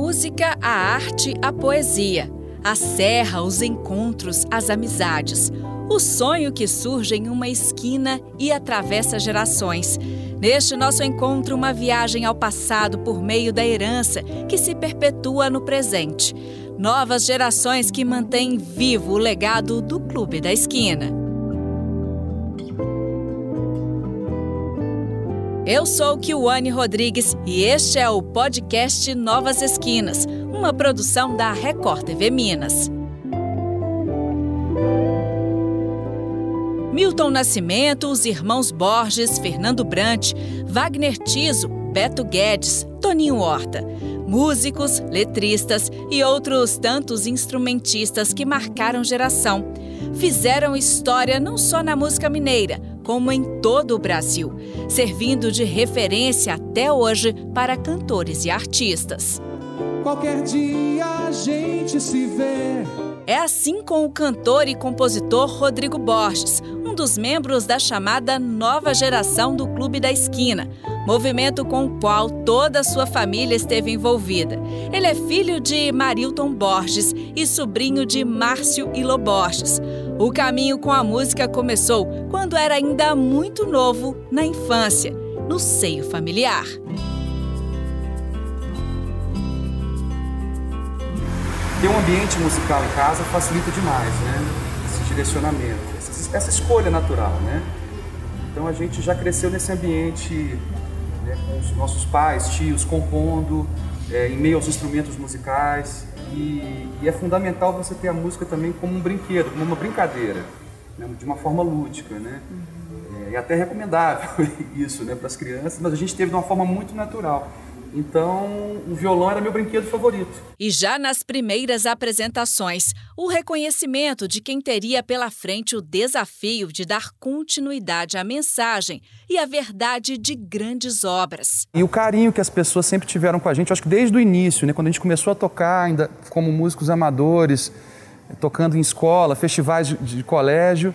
música, a arte, a poesia. A serra, os encontros, as amizades. O sonho que surge em uma esquina e atravessa gerações. Neste nosso encontro, uma viagem ao passado por meio da herança que se perpetua no presente. Novas gerações que mantêm vivo o legado do Clube da Esquina. Eu sou Kiwane Rodrigues e este é o podcast Novas Esquinas, uma produção da Record TV Minas. Milton Nascimento, os irmãos Borges, Fernando Brant, Wagner Tiso, Beto Guedes, Toninho Horta. Músicos, letristas e outros tantos instrumentistas que marcaram geração. Fizeram história não só na música mineira, como em todo o Brasil, servindo de referência até hoje para cantores e artistas. Qualquer dia a gente se vê. É assim com o cantor e compositor Rodrigo Borges, um dos membros da chamada nova geração do Clube da Esquina, movimento com o qual toda a sua família esteve envolvida. Ele é filho de Marilton Borges e sobrinho de Márcio Ilo Borges. O caminho com a música começou quando era ainda muito novo, na infância, no seio familiar. Ter um ambiente musical em casa facilita demais, né? Esse direcionamento, essa escolha natural, né? Então a gente já cresceu nesse ambiente né, com os nossos pais, tios, compondo, é, em meio aos instrumentos musicais. E, e, é fundamental você ter a música também como um brinquedo, como uma brincadeira, né, de uma forma lúdica, né? Uhum. É, é até recomendável isso né, para as crianças, mas a gente teve de uma forma muito natural. Então, o violão era meu brinquedo favorito. E já nas primeiras apresentações, o reconhecimento de quem teria pela frente o desafio de dar continuidade à mensagem e à verdade de grandes obras. E o carinho que as pessoas sempre tiveram com a gente, acho que desde o início, né, quando a gente começou a tocar ainda como músicos amadores, tocando em escola, festivais de, de colégio,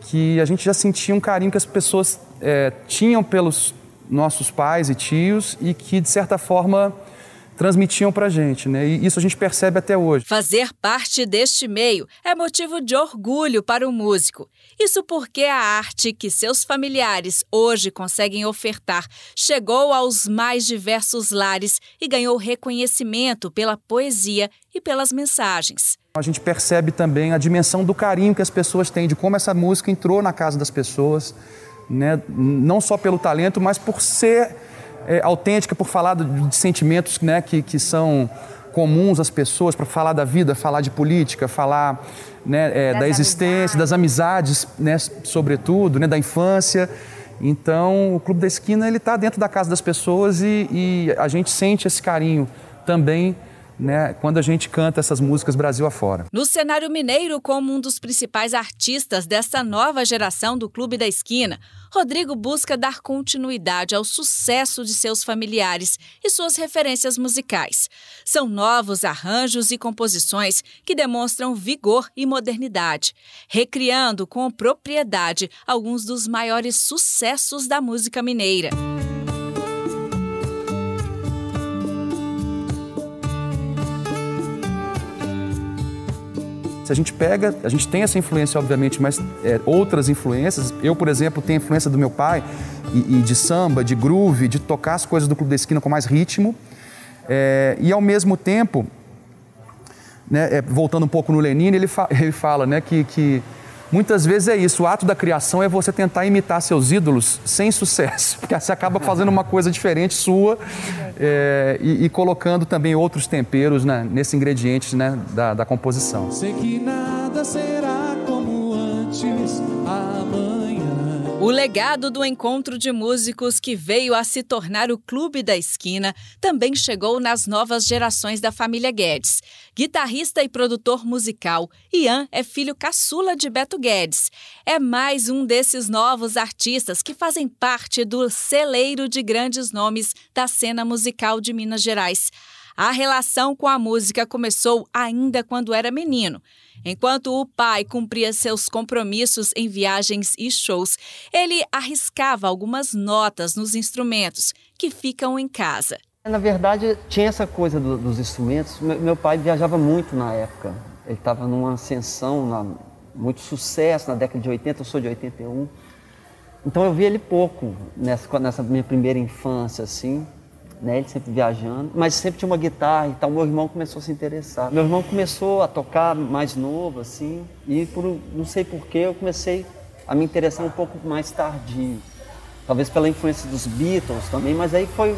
que a gente já sentia um carinho que as pessoas é, tinham pelos nossos pais e tios e que, de certa forma, transmitiam para a gente, né? E isso a gente percebe até hoje. Fazer parte deste meio é motivo de orgulho para o músico. Isso porque a arte que seus familiares hoje conseguem ofertar chegou aos mais diversos lares e ganhou reconhecimento pela poesia e pelas mensagens. A gente percebe também a dimensão do carinho que as pessoas têm, de como essa música entrou na casa das pessoas né? não só pelo talento, mas por ser é, autêntica, por falar de, de sentimentos né, que, que são comuns às pessoas, para falar da vida, falar de política, falar né, é, da existência, amizades. das amizades, né, sobretudo, né, da infância. Então, o Clube da Esquina ele está dentro da casa das pessoas e, e a gente sente esse carinho também né, quando a gente canta essas músicas Brasil afora. No cenário mineiro, como um dos principais artistas desta nova geração do Clube da Esquina, Rodrigo busca dar continuidade ao sucesso de seus familiares e suas referências musicais. São novos arranjos e composições que demonstram vigor e modernidade, recriando com propriedade alguns dos maiores sucessos da música mineira. Se a gente pega, a gente tem essa influência, obviamente, mas é, outras influências. Eu, por exemplo, tenho a influência do meu pai e, e, de samba, de groove, de tocar as coisas do Clube da Esquina com mais ritmo. É, e ao mesmo tempo, né, é, voltando um pouco no Lenin, ele, fa ele fala né, que, que Muitas vezes é isso, o ato da criação é você tentar imitar seus ídolos sem sucesso, porque você acaba fazendo uma coisa diferente sua é, e, e, colocando também outros temperos né, nesses ingredientes né, da, da composição. Sei que nada será como antes, o legado do encontro de músicos que veio a se tornar o Clube da Esquina também chegou nas novas gerações da família Guedes. Guitarrista e produtor musical, Ian é filho caçula de Beto Guedes. É mais um desses novos artistas que fazem parte do celeiro de grandes nomes da cena musical de Minas Gerais. A relação com a música começou ainda quando era menino. Enquanto o pai cumpria seus compromissos em viagens e shows, ele arriscava algumas notas nos instrumentos que ficam em casa. Na verdade, tinha essa coisa do, dos instrumentos. Meu, meu, pai viajava muito na época. Ele estava numa ascensão, na, muito sucesso na década de 80, eu sou de 81. Então eu vi ele pouco nessa, nessa minha primeira infância, assim né? Ele sempre viajando, mas sempre tinha uma guitarra e tal. Meu irmão começou a se interessar. Meu irmão começou a tocar mais novo, assim, e por não sei porquê eu comecei a me interessar um pouco mais tardio. Talvez pela influência dos Beatles também, mas aí foi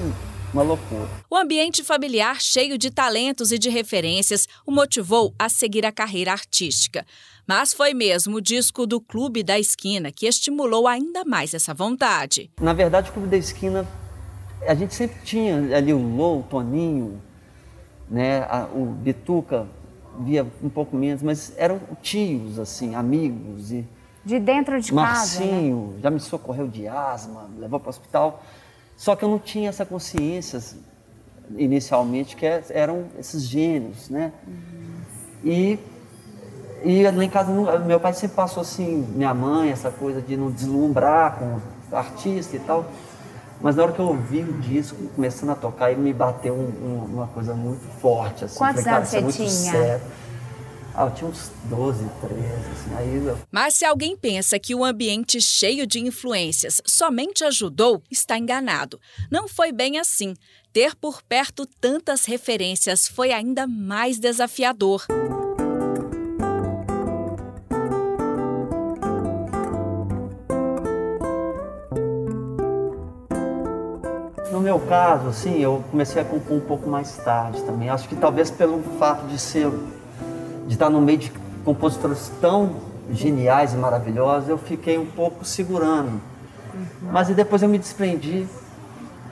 uma loucura. O ambiente familiar, cheio de talentos e de referências, o motivou a seguir a carreira artística. Mas foi mesmo o disco do Clube da Esquina que estimulou ainda mais essa vontade. Na verdade, o Clube da Esquina a gente sempre tinha ali o Lou, o Toninho, né, a, o Bituca via um pouco menos, mas eram tios, assim, amigos. E de dentro de Marcinho, casa, né? já me socorreu de asma, levou para o hospital. Só que eu não tinha essa consciência inicialmente que é, eram esses gênios, né? Uhum. E, e lá em casa, meu pai sempre passou assim, minha mãe, essa coisa de não deslumbrar com artista e tal. Mas na hora que eu ouvi o disco começando a tocar, me bateu um, um, uma coisa muito forte. Assim. Quantos Falei, anos é você tinha? Sério. Ah, eu tinha uns 12, 13, assim. Aí eu... Mas se alguém pensa que o ambiente cheio de influências somente ajudou, está enganado. Não foi bem assim. Ter por perto tantas referências foi ainda mais desafiador. No meu caso, assim, eu comecei a compor um pouco mais tarde também. Acho que talvez pelo fato de ser, de estar no meio de compositores tão geniais e maravilhosos, eu fiquei um pouco segurando. Uhum. Mas depois eu me desprendi.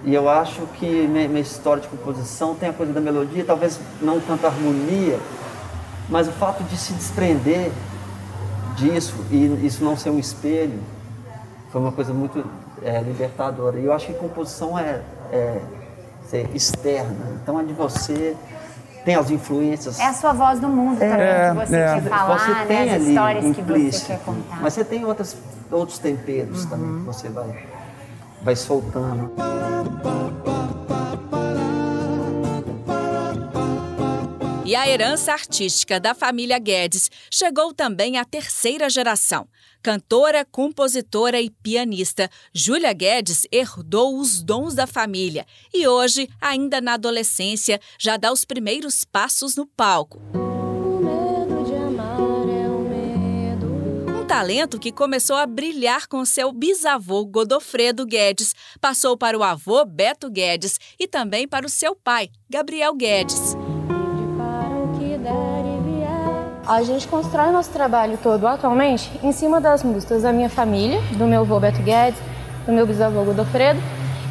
E eu acho que minha, minha história de composição tem a coisa da melodia, talvez não tanto a harmonia, mas o fato de se desprender disso e isso não ser um espelho foi uma coisa muito é, libertadora. E eu acho que composição é, é ser externa. Então é de você, tem as influências. É a sua voz do mundo também, é, que você é. quer falar, você né? tem né? as ali histórias implícito, que você quer contar. Mas você tem outras, outros temperos uhum. também que você vai, vai soltando. E a herança artística da família Guedes chegou também à terceira geração. Cantora, compositora e pianista, Júlia Guedes herdou os dons da família e hoje, ainda na adolescência, já dá os primeiros passos no palco. Um talento que começou a brilhar com seu bisavô Godofredo Guedes, passou para o avô Beto Guedes e também para o seu pai, Gabriel Guedes. A gente constrói nosso trabalho todo atualmente em cima das músicas da minha família, do meu avô Beto Guedes, do meu bisavô Godofredo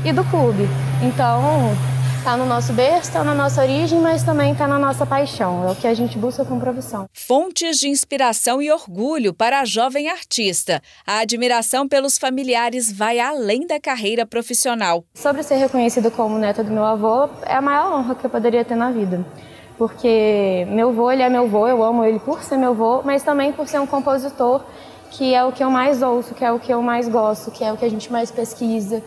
e do clube. Então, está no nosso berço, está na nossa origem, mas também está na nossa paixão. É o que a gente busca com profissão. Fontes de inspiração e orgulho para a jovem artista. A admiração pelos familiares vai além da carreira profissional. Sobre ser reconhecido como neta do meu avô, é a maior honra que eu poderia ter na vida porque meu avô, ele é meu avô, eu amo ele por ser meu avô, mas também por ser um compositor que é o que eu mais ouço, que é o que eu mais gosto, que é o que a gente mais pesquisa.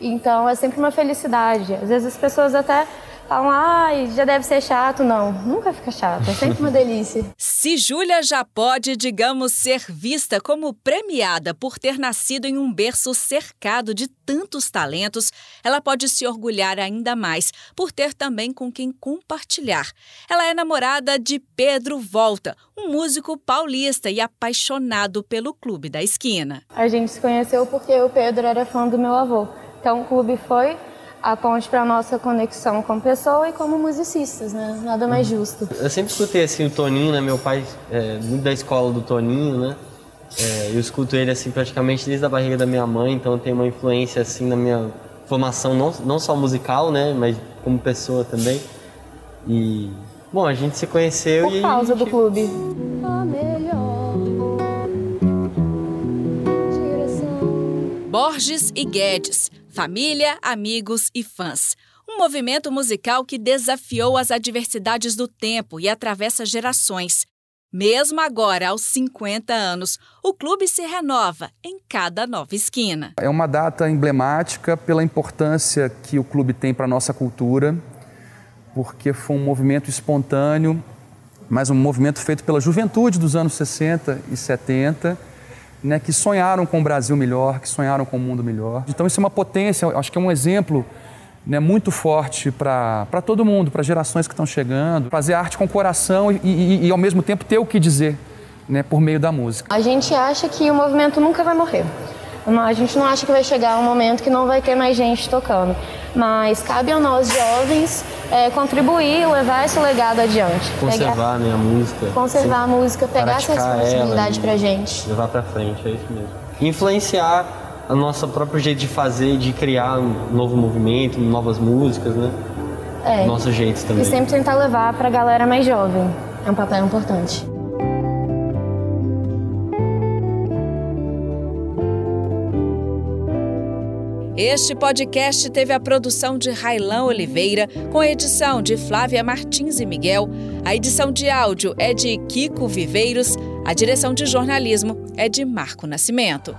Então é sempre uma felicidade. Às vezes as pessoas até falam, ai, já deve ser chato. Não, nunca fica chato, é sempre uma delícia. Se Júlia já pode, digamos, ser vista como premiada por ter nascido em um berço cercado de tantos talentos, ela pode se orgulhar ainda mais por ter também com quem compartilhar. Ela é namorada de Pedro Volta, um músico paulista e apaixonado pelo Clube da Esquina. A gente se conheceu porque o Pedro era fã do meu avô. Então o clube foi a ponte para nossa conexão como pessoa e como musicistas, né? Nada mais uhum. justo. Eu sempre escutei assim o Toninho, né? Meu pai é muito da escola do Toninho, né? É, eu escuto ele assim praticamente desde a barriga da minha mãe, então tem uma influência assim na minha formação não, não só musical, né? Mas como pessoa também. E bom, a gente se conheceu Por e causa gente... do clube. Borges e Guedes família, amigos e fãs. Um movimento musical que desafiou as adversidades do tempo e atravessa gerações. Mesmo agora, aos 50 anos, o clube se renova em cada nova esquina. É uma data emblemática pela importância que o clube tem para a nossa cultura, porque foi um movimento espontâneo, mas um movimento feito pela juventude dos anos 60 e 70, né, que sonharam com um Brasil melhor, que sonharam com um mundo melhor. Então isso é uma potência, acho que é um exemplo né, muito forte para todo mundo, para gerações que estão chegando, fazer arte com coração e, e, e, ao mesmo tempo ter o que dizer né, por meio da música. A gente acha que o movimento nunca vai morrer. A gente não acha que vai chegar um momento que não vai ter mais gente tocando. Mas cabe a nós jovens é, contribuir, levar esse legado adiante. Conservar pegar, né, a música. Conservar a música, pegar essa responsabilidade ela, pra gente. Levar pra frente, é isso mesmo. Influenciar o nosso próprio jeito de fazer, de criar um novo movimento, novas músicas, né? É. Nosso jeito também. E sempre tentar levar para a galera mais jovem. É um papel importante. Este podcast teve a produção de Railão Oliveira, com a edição de Flávia Martins e Miguel. A edição de áudio é de Kiko Viveiros. A direção de jornalismo é de Marco Nascimento.